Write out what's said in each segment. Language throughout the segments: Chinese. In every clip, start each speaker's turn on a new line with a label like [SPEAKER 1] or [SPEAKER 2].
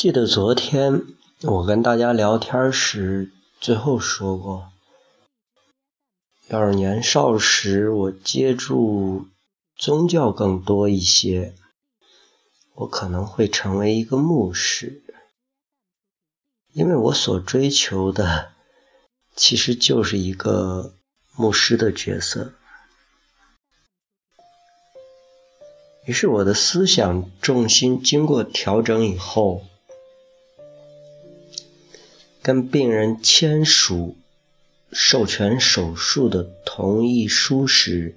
[SPEAKER 1] 记得昨天我跟大家聊天时，最后说过，要是年少时我接触宗教更多一些，我可能会成为一个牧师，因为我所追求的其实就是一个牧师的角色。于是我的思想重心经过调整以后。跟病人签署授权手术的同意书时，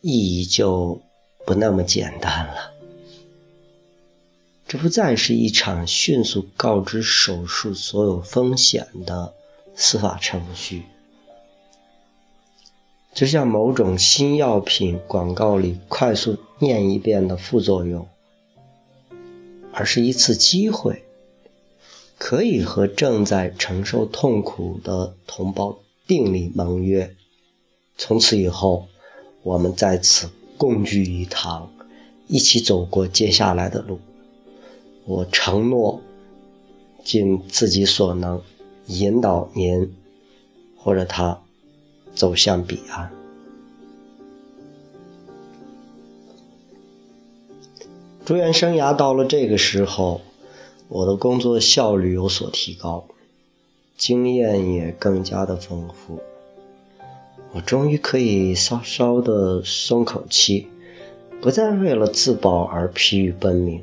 [SPEAKER 1] 意义就不那么简单了。这不再是一场迅速告知手术所有风险的司法程序，就像某种新药品广告里快速念一遍的副作用，而是一次机会。可以和正在承受痛苦的同胞订立盟约，从此以后，我们在此共聚一堂，一起走过接下来的路。我承诺尽自己所能，引导您或者他走向彼岸。住院生涯到了这个时候。我的工作效率有所提高，经验也更加的丰富。我终于可以稍稍的松口气，不再为了自保而疲于奔命。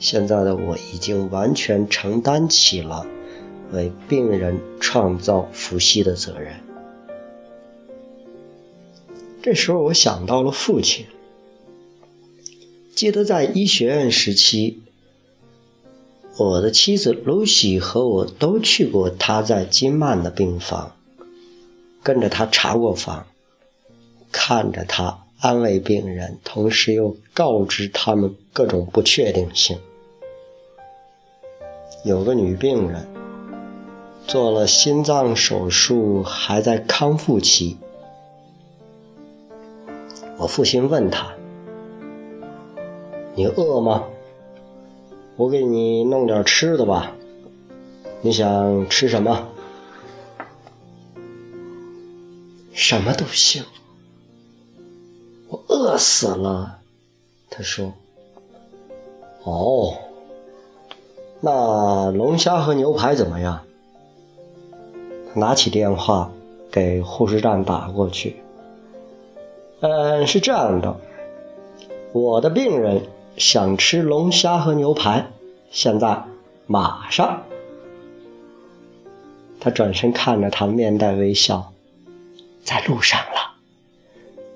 [SPEAKER 1] 现在的我已经完全承担起了为病人创造福息的责任。这时候，我想到了父亲。记得在医学院时期。我的妻子露西和我都去过他在金曼的病房，跟着他查过房，看着他安慰病人，同时又告知他们各种不确定性。有个女病人做了心脏手术，还在康复期。我父亲问他：“你饿吗？”我给你弄点吃的吧，你想吃什么？什么都行。我饿死了，他说。哦，那龙虾和牛排怎么样？拿起电话给护士站打过去。嗯，是这样的，我的病人。想吃龙虾和牛排，现在马上。他转身看着他，面带微笑，在路上了。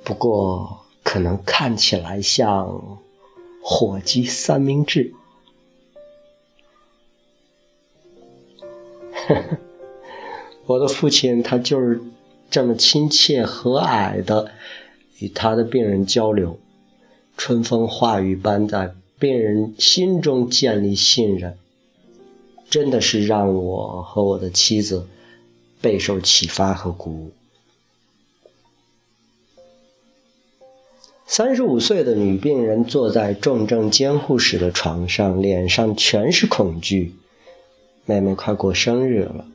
[SPEAKER 1] 不过可能看起来像火鸡三明治。我的父亲他就是这么亲切和蔼的与他的病人交流。春风化雨般在病人心中建立信任，真的是让我和我的妻子备受启发和鼓舞。三十五岁的女病人坐在重症监护室的床上，脸上全是恐惧。妹妹快过生日了，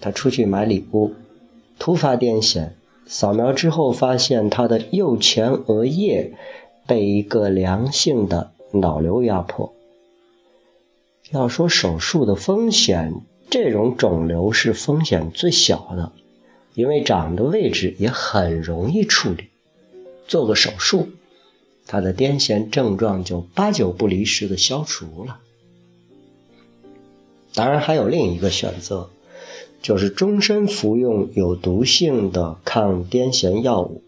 [SPEAKER 1] 她出去买礼物，突发癫痫，扫描之后发现她的右前额叶。被一个良性的脑瘤压迫。要说手术的风险，这种肿瘤是风险最小的，因为长的位置也很容易处理。做个手术，他的癫痫症状就八九不离十的消除了。当然，还有另一个选择，就是终身服用有毒性的抗癫痫药物。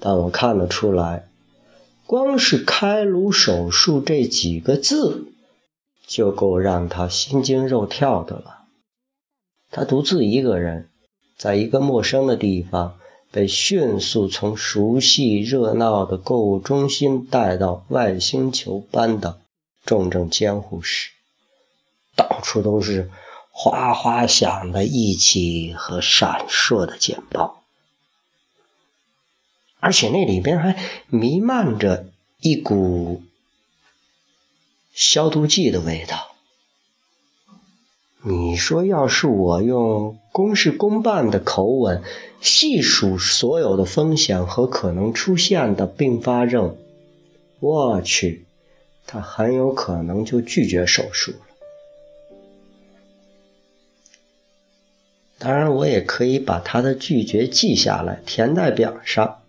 [SPEAKER 1] 但我看得出来，光是开颅手术这几个字，就够让他心惊肉跳的了。他独自一个人，在一个陌生的地方，被迅速从熟悉热闹的购物中心带到外星球般的重症监护室，到处都是哗哗响的仪器和闪烁的简报。而且那里边还弥漫着一股消毒剂的味道。你说，要是我用公事公办的口吻细数所有的风险和可能出现的并发症，我去，他很有可能就拒绝手术了。当然，我也可以把他的拒绝记下来，填在表上，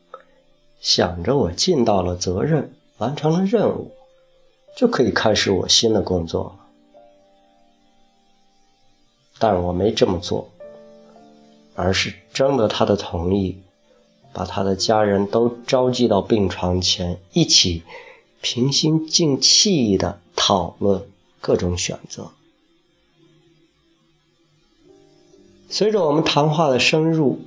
[SPEAKER 1] 想着我尽到了责任，完成了任务，就可以开始我新的工作了。但我没这么做，而是征得他的同意，把他的家人都召集到病床前，一起平心静气地讨论各种选择。随着我们谈话的深入，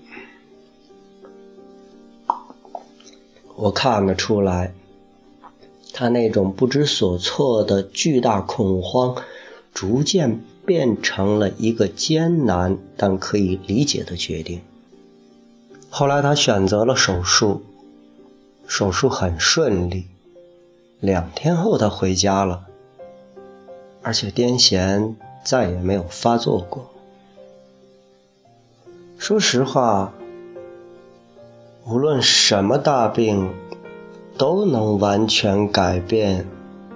[SPEAKER 1] 我看得出来，他那种不知所措的巨大恐慌逐渐。变成了一个艰难但可以理解的决定。后来他选择了手术，手术很顺利。两天后他回家了，而且癫痫再也没有发作过。说实话，无论什么大病，都能完全改变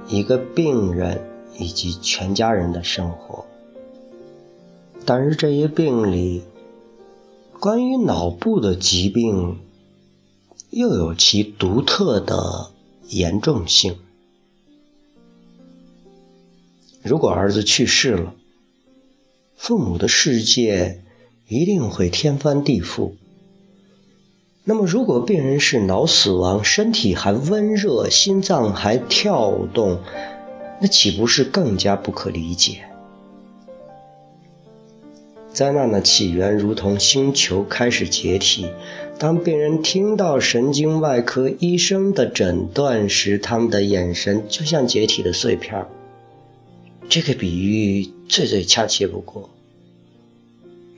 [SPEAKER 1] 一个病人以及全家人的生活。但是这些病里，关于脑部的疾病，又有其独特的严重性。如果儿子去世了，父母的世界一定会天翻地覆。那么，如果病人是脑死亡，身体还温热，心脏还跳动，那岂不是更加不可理解？灾难的起源如同星球开始解体。当病人听到神经外科医生的诊断时，他们的眼神就像解体的碎片。这个比喻最最恰切不过。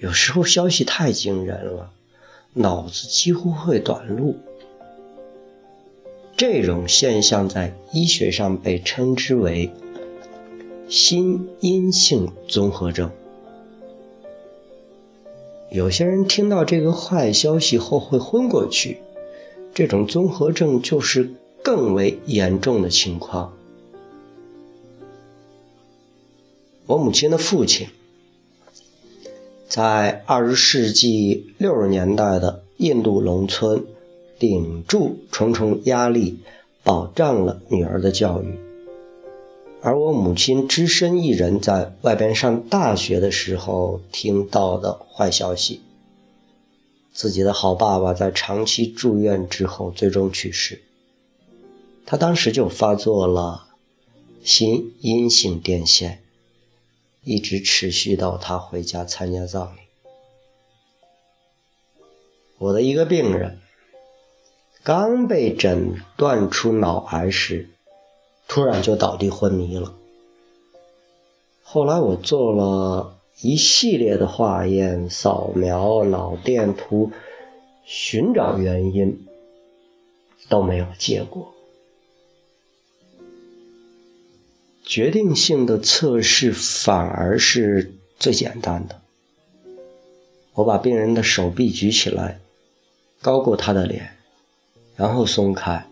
[SPEAKER 1] 有时候消息太惊人了，脑子几乎会短路。这种现象在医学上被称之为心因性综合症。有些人听到这个坏消息后会昏过去，这种综合症就是更为严重的情况。我母亲的父亲在二十世纪六十年代的印度农村，顶住重重压力，保障了女儿的教育。而我母亲只身一人在外边上大学的时候听到的坏消息：自己的好爸爸在长期住院之后最终去世。他当时就发作了心阴性癫痫，一直持续到他回家参加葬礼。我的一个病人刚被诊断出脑癌时。突然就倒地昏迷了。后来我做了一系列的化验、扫描、脑电图，寻找原因，都没有结果。决定性的测试反而是最简单的。我把病人的手臂举起来，高过他的脸，然后松开。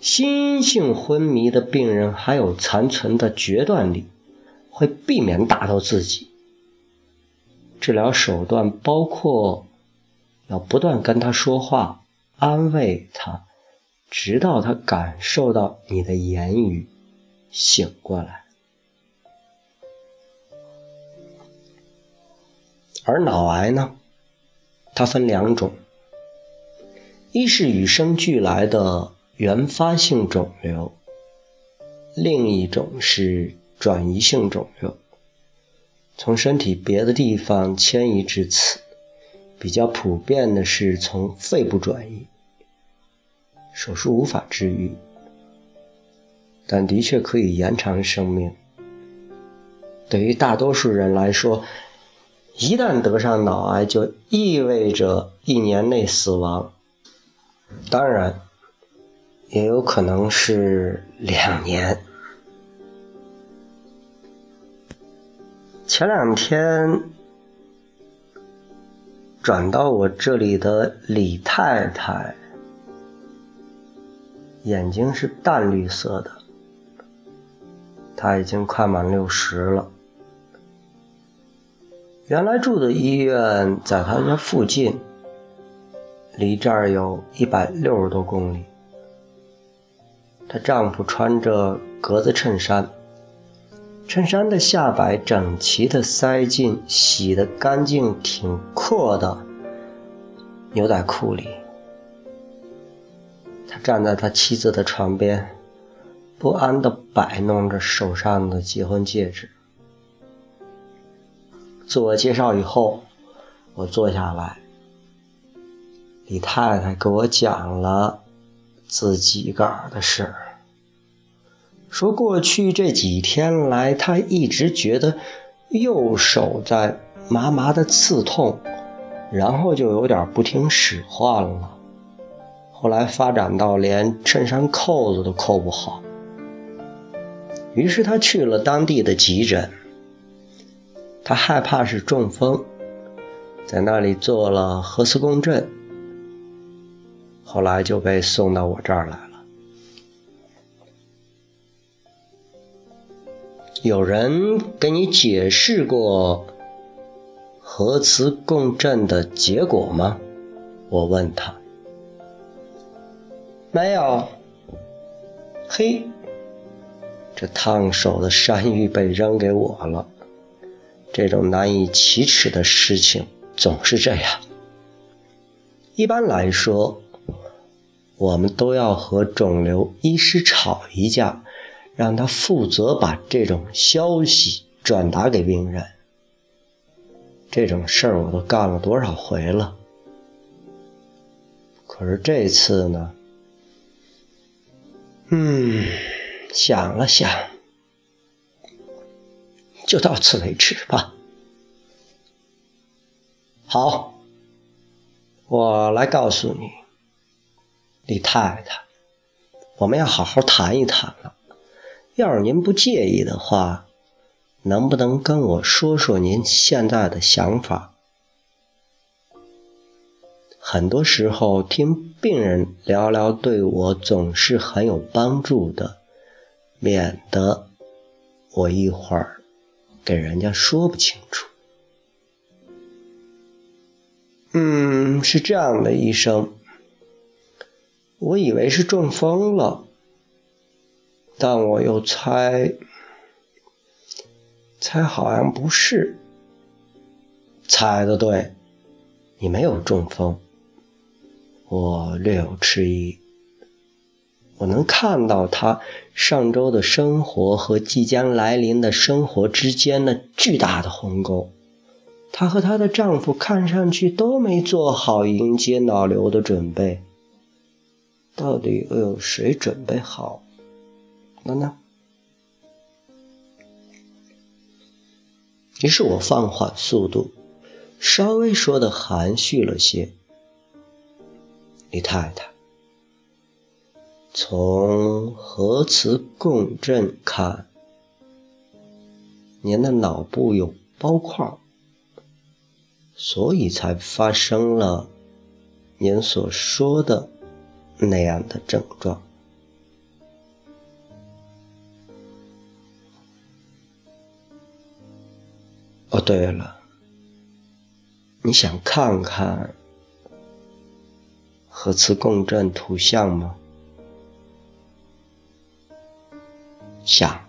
[SPEAKER 1] 心性昏迷的病人还有残存的决断力，会避免打到自己。治疗手段包括要不断跟他说话，安慰他，直到他感受到你的言语，醒过来。而脑癌呢，它分两种，一是与生俱来的。原发性肿瘤，另一种是转移性肿瘤，从身体别的地方迁移至此。比较普遍的是从肺部转移，手术无法治愈，但的确可以延长生命。对于大多数人来说一旦得上脑癌就意味着一年内死亡。当然也有可能是两年。前两天转到我这里的李太太眼睛是淡绿色的。他已经快满六十了。原来住的医院在他家附近，离这儿有一百六十多公里。她丈夫穿着格子衬衫。衬衫的下摆整齐的塞进洗得干净、挺阔的牛仔裤里。他站在他妻子的床边，不安地摆弄着手上的结婚戒指。自我介绍以后，我坐下来，李太太给我讲了自己个儿的事儿。说过去这几天来，他一直觉得右手在麻麻的刺痛，然后就有点不听使唤了。后来发展到连衬衫扣子都扣不好。于是他去了当地的急诊，他害怕是中风，在那里做了核磁共振，后来就被送到我这儿来了。有人给你解释过核磁共振的结果吗？我问他。没有。嘿，这烫手的山芋被扔给我了。这种难以启齿的事情总是这样。一般来说，我们都要和肿瘤医师吵一架。让他负责把这种消息转达给病人。这种事儿我都干了多少回了，可是这次呢？嗯，想了想，就到此为止吧。好，我来告诉你，李太太，我们要好好谈一谈了。要是您不介意的话，能不能跟我说说您现在的想法？很多时候听病人聊聊，对我总是很有帮助的，免得我一会儿给人家说不清楚。嗯，是这样的，医生，我以为是中风了。但我又猜，猜好像不是。猜的对，你没有中风。我略有迟疑。我能看到他上周的生活和即将来临的生活之间的巨大的鸿沟。她和她的丈夫看上去都没做好迎接脑瘤的准备。到底又有谁准备好？了呢？于是我放缓速度，稍微说的含蓄了些。李太太，从核磁共振看，您的脑部有包块，所以才发生了您所说的那样的症状。哦，对了，你想看看核磁共振图像吗？想。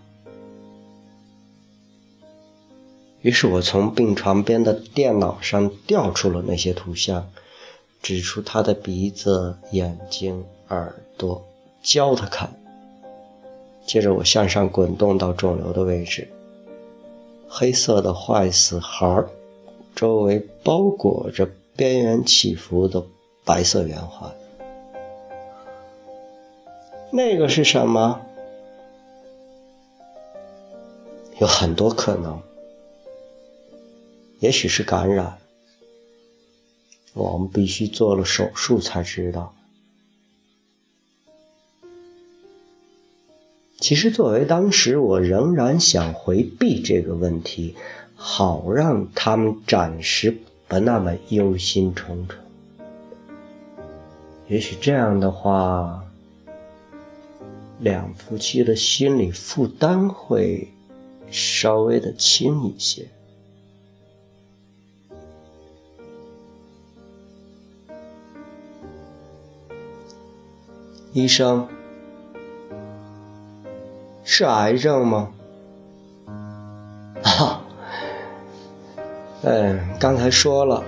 [SPEAKER 1] 于是我从病床边的电脑上调出了那些图像，指出他的鼻子、眼睛、耳朵，教他看。接着我向上滚动到肿瘤的位置。黑色的坏死孩周围包裹着边缘起伏的白色圆环。那个是什么？有很多可能，也许是感染。我们必须做了手术才知道。其实，作为当时，我仍然想回避这个问题，好让他们暂时不那么忧心忡忡。也许这样的话，两夫妻的心理负担会稍微的轻一些。医生，是癌症吗？啊，嗯，刚才说了，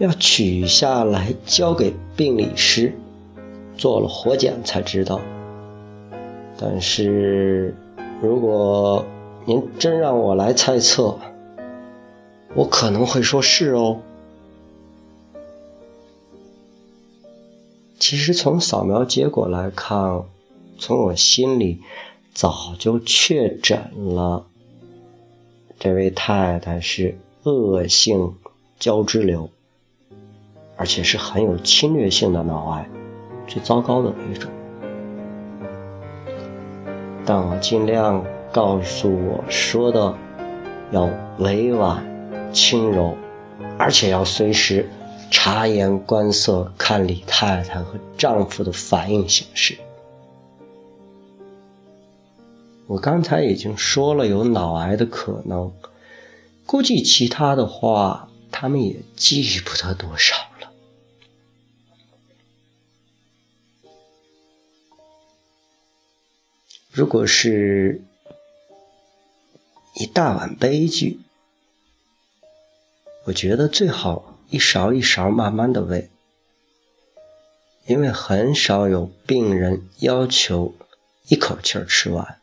[SPEAKER 1] 要取下来交给病理师，做了活检才知道。但是，如果您真让我来猜测，我可能会说是哦。其实从扫描结果来看，从我心里早就确诊了，这位太太是恶性胶质瘤，而且是很有侵略性的脑癌，最糟糕的那种。但我尽量告诉我说的要委婉、轻柔，而且要随时。察言观色，看李太太和丈夫的反应行事。我刚才已经说了有脑癌的可能，估计其他的话他们也记不得多少如果是一大碗悲剧，我觉得最好。一勺一勺慢慢的喂，因为很少有病人要求一口气儿吃完，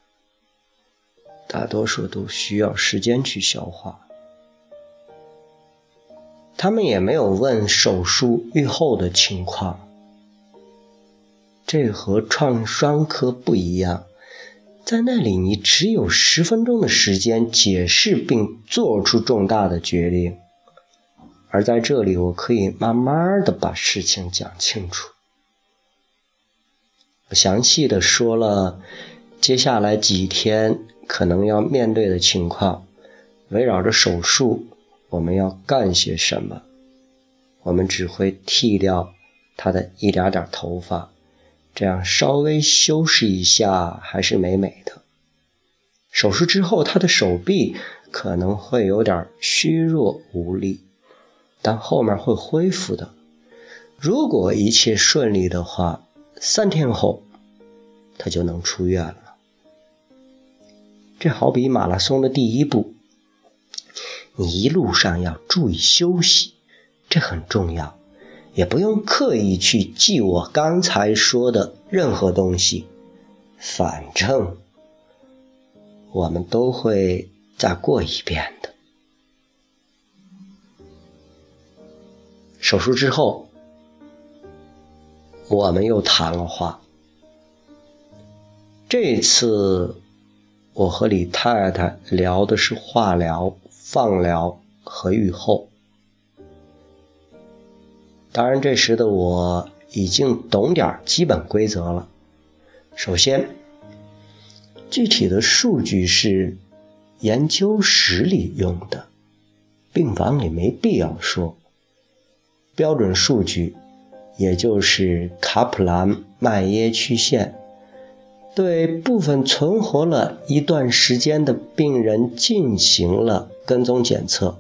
[SPEAKER 1] 大多数都需要时间去消化。他们也没有问手术愈后的情况，这和创伤科不一样，在那里你只有十分钟的时间解释并做出重大的决定。而在这里，我可以慢慢的把事情讲清楚。我详细的说了接下来几天可能要面对的情况，围绕着手术我们要干些什么。我们只会剃掉他的一点点头发，这样稍微修饰一下还是美美的。手术之后，他的手臂可能会有点虚弱无力。但后面会恢复的。如果一切顺利的话，三天后他就能出院了。这好比马拉松的第一步，你一路上要注意休息，这很重要，也不用刻意去记我刚才说的任何东西，反正我们都会再过一遍的。手术之后，我们又谈了话。这次我和李太太聊的是化疗、放疗和愈后。当然，这时的我已经懂点基本规则了。首先，具体的数据是研究室里用的，病房里没必要说。标准数据，也就是卡普兰麦耶曲线，对部分存活了一段时间的病人进行了跟踪检测。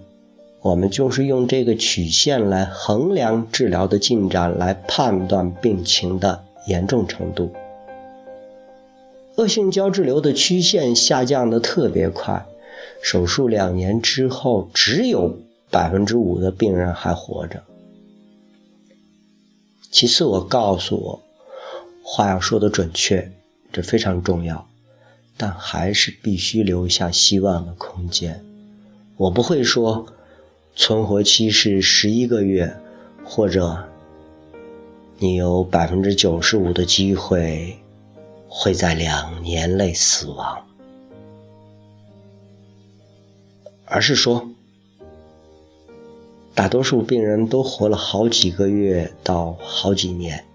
[SPEAKER 1] 我们就是用这个曲线来衡量治疗的进展，来判断病情的严重程度。恶性胶质瘤的曲线下降的特别快，手术两年之后，只有百分之五的病人还活着。其次，我告诉我，话要说的准确，这非常重要，但还是必须留下希望的空间。我不会说存活期是十一个月，或者你有百分之九十五的机会会在两年内死亡，而是说。大多数病人都活了好几个月到好几年。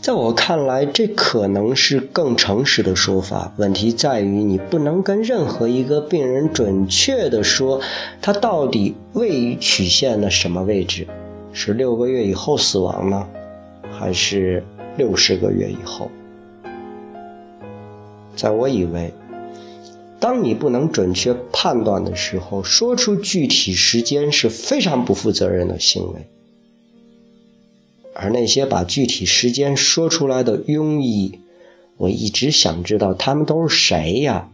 [SPEAKER 1] 在我看来，这可能是更诚实的说法。问题在于，你不能跟任何一个病人准确地说他到底位于曲线的什么位置，是六个月以后死亡呢，还是六十个月以后？在我以为，当你不能准确判断的时候，说出具体时间是非常不负责任的行为。而那些把具体时间说出来的庸医，我一直想知道他们都是谁呀？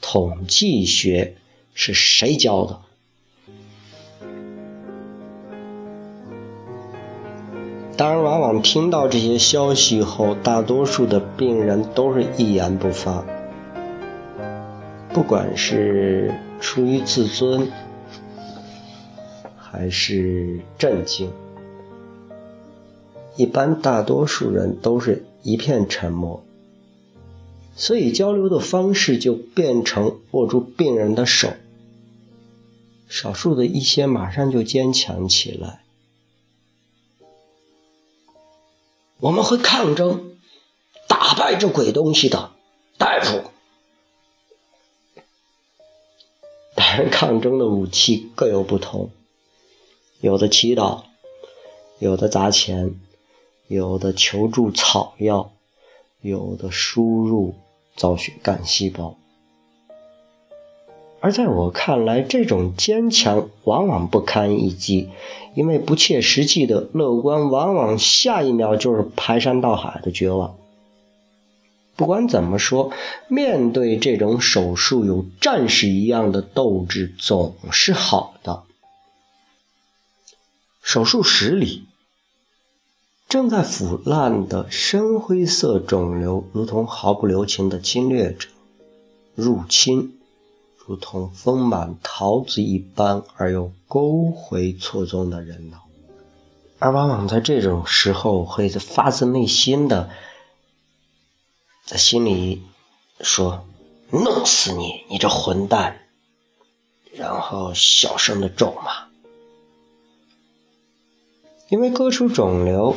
[SPEAKER 1] 统计学是谁教的？当然，往往听到这些消息后，大多数的病人都是一言不发，不管是出于自尊，还是震惊。一般大多数人都是一片沉默，所以交流的方式就变成握住病人的手。少数的一些马上就坚强起来。我们会抗争，打败这鬼东西的，大夫。当然，抗争的武器各有不同，有的祈祷，有的砸钱。有的求助草药，有的输入造血干细胞。而在我看来，这种坚强往往不堪一击，因为不切实际的乐观，往往下一秒就是排山倒海的绝望。不管怎么说，面对这种手术，有战士一样的斗志总是好的。手术室里。正在腐烂的深灰色肿瘤，如同毫不留情的侵略者，入侵，如同丰满桃子一般而又勾回错综的人脑，而往往在这种时候，会发自内心的在心里说：“弄死你，你这混蛋！”然后小声的咒骂，因为割除肿瘤。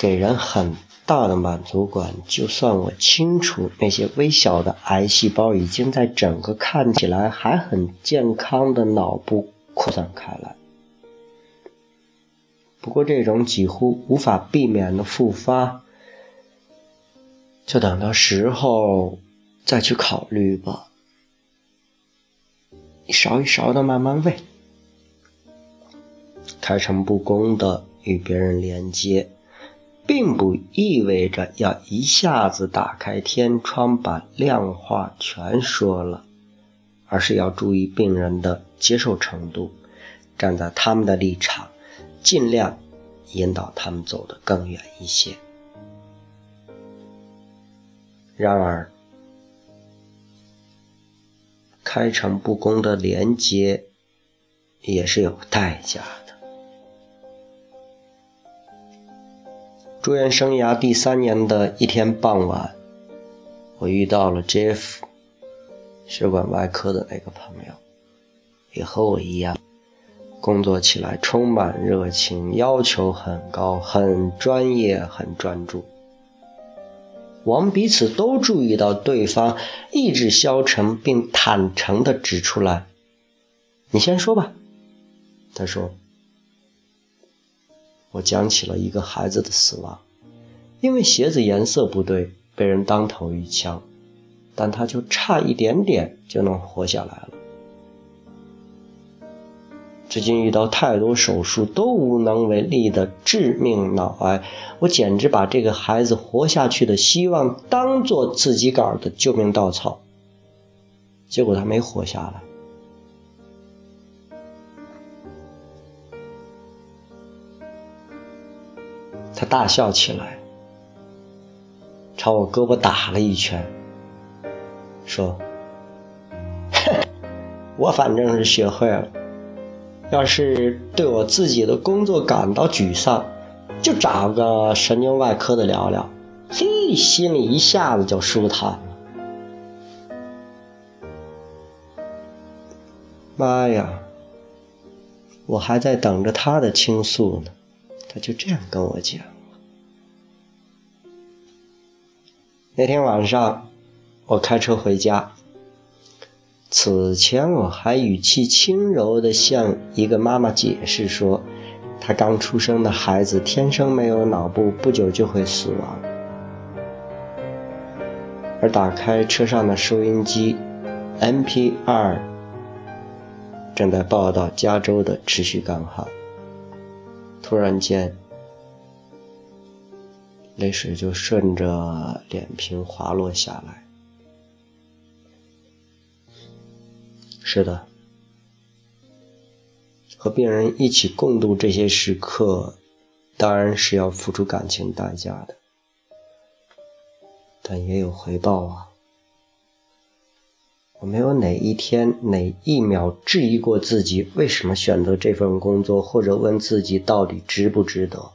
[SPEAKER 1] 给人很大的满足感。就算我清楚那些微小的癌细胞已经在整个看起来还很健康的脑部扩散开来，不过这种几乎无法避免的复发，就等到时候再去考虑吧。一勺一勺的慢慢喂，开诚布公的与别人连接。并不意味着要一下子打开天窗把量化全说了，而是要注意病人的接受程度，站在他们的立场，尽量引导他们走得更远一些。然而，开诚布公的连接也是有代价的。住院生涯第三年的一天傍晚，我遇到了 Jeff，血管外科的那个朋友，也和我一样，工作起来充满热情，要求很高，很专业，很专注。我们彼此都注意到对方意志消沉，并坦诚地指出来：“你先说吧。”他说。我讲起了一个孩子的死亡，因为鞋子颜色不对被人当头一枪，但他就差一点点就能活下来了。至今遇到太多手术都无能为力的致命脑癌，我简直把这个孩子活下去的希望当做自己杆的救命稻草，结果他没活下来。他大笑起来，朝我胳膊打了一拳，说：“，我反正是学会了，要是对我自己的工作感到沮丧，就找个神经外科的聊聊，嘿，心里一下子就舒坦了。”妈呀，我还在等着他的倾诉呢。他就这样跟我讲。那天晚上，我开车回家。此前我还语气轻柔地向一个妈妈解释说，她刚出生的孩子天生没有脑部，不久就会死亡。而打开车上的收音机，MP2 正在报道加州的持续干旱。突然间，泪水就顺着脸皮滑落下来。是的，和病人一起共度这些时刻，当然是要付出感情代价的，但也有回报啊。我没有哪一天哪一秒质疑过自己为什么选择这份工作，或者问自己到底值不值得。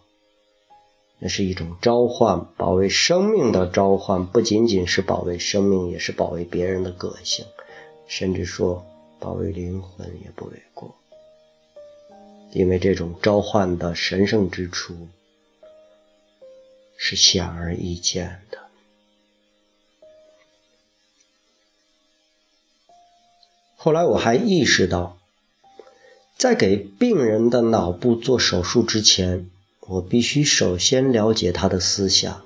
[SPEAKER 1] 那是一种召唤，保卫生命的召唤，不仅仅是保卫生命，也是保卫别人的个性，甚至说保卫灵魂也不为过。因为这种召唤的神圣之处是显而易见的。后来我还意识到，在给病人的脑部做手术之前，我必须首先了解他的思想、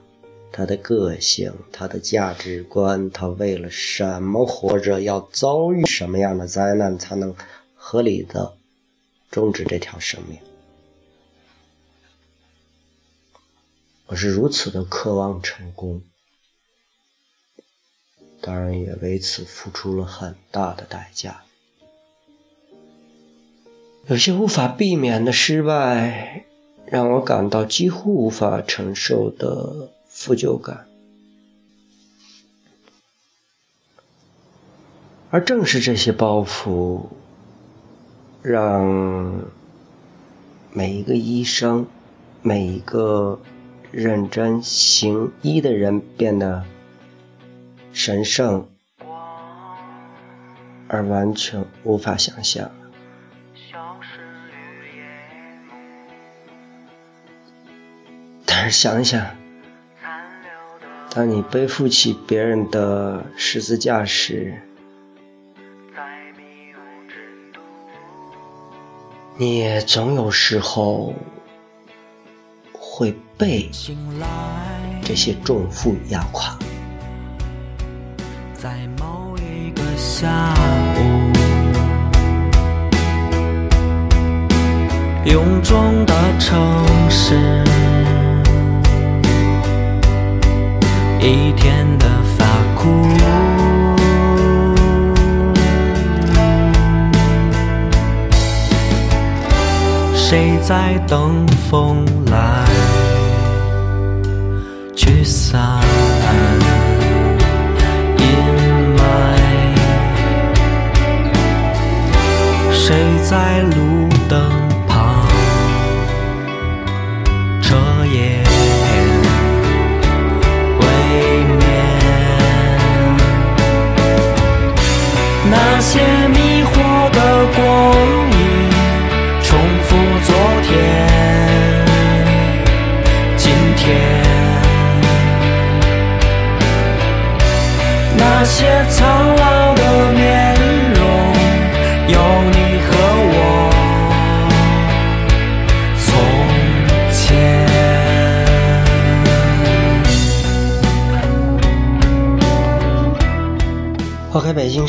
[SPEAKER 1] 他的个性、他的价值观，他为了什么活着，要遭遇什么样的灾难，才能合理的终止这条生命。我是如此的渴望成功。当然也为此付出了很大的代价，有些无法避免的失败，让我感到几乎无法承受的负疚感，而正是这些包袱，让每一个医生、每一个认真行医的人变得。神圣，而完全无法想象。是想想，当你背负起别人的十字架时，你也总有时候会被这些重负压垮。在某一个下午，臃肿的城市，一天的发苦，谁在等风来驱散阴霾？谁在路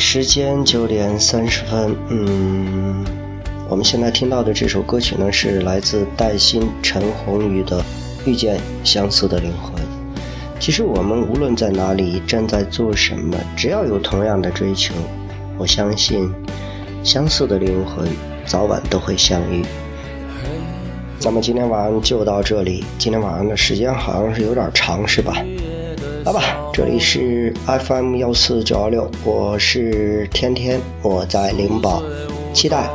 [SPEAKER 1] 时间九点三十分。嗯，我们现在听到的这首歌曲呢，是来自戴鑫、陈鸿宇的《遇见相似的灵魂》。其实我们无论在哪里，正在做什么，只要有同样的追求，我相信相似的灵魂早晚都会相遇。咱们今天晚上就到这里。今天晚上的时间好像是有点长，是吧？来吧，这里是 FM 幺四九二六，我是天天，我在灵宝，期待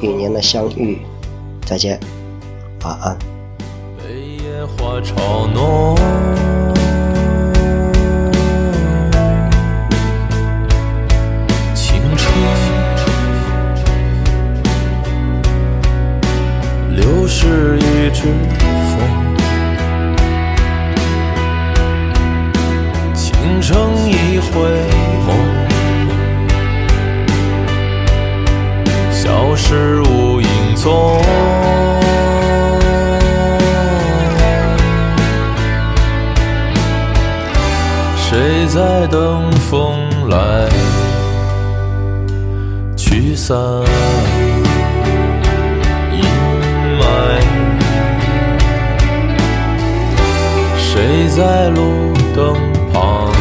[SPEAKER 1] 与您的相遇，再见，晚安。青春流逝一只。
[SPEAKER 2] 回梦，消失无影踪。谁在等风来驱散阴霾？谁在路灯旁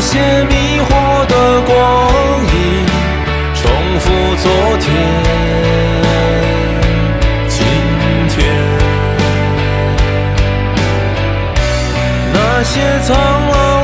[SPEAKER 2] 些迷惑的光影，重复昨天、今天，那些苍老。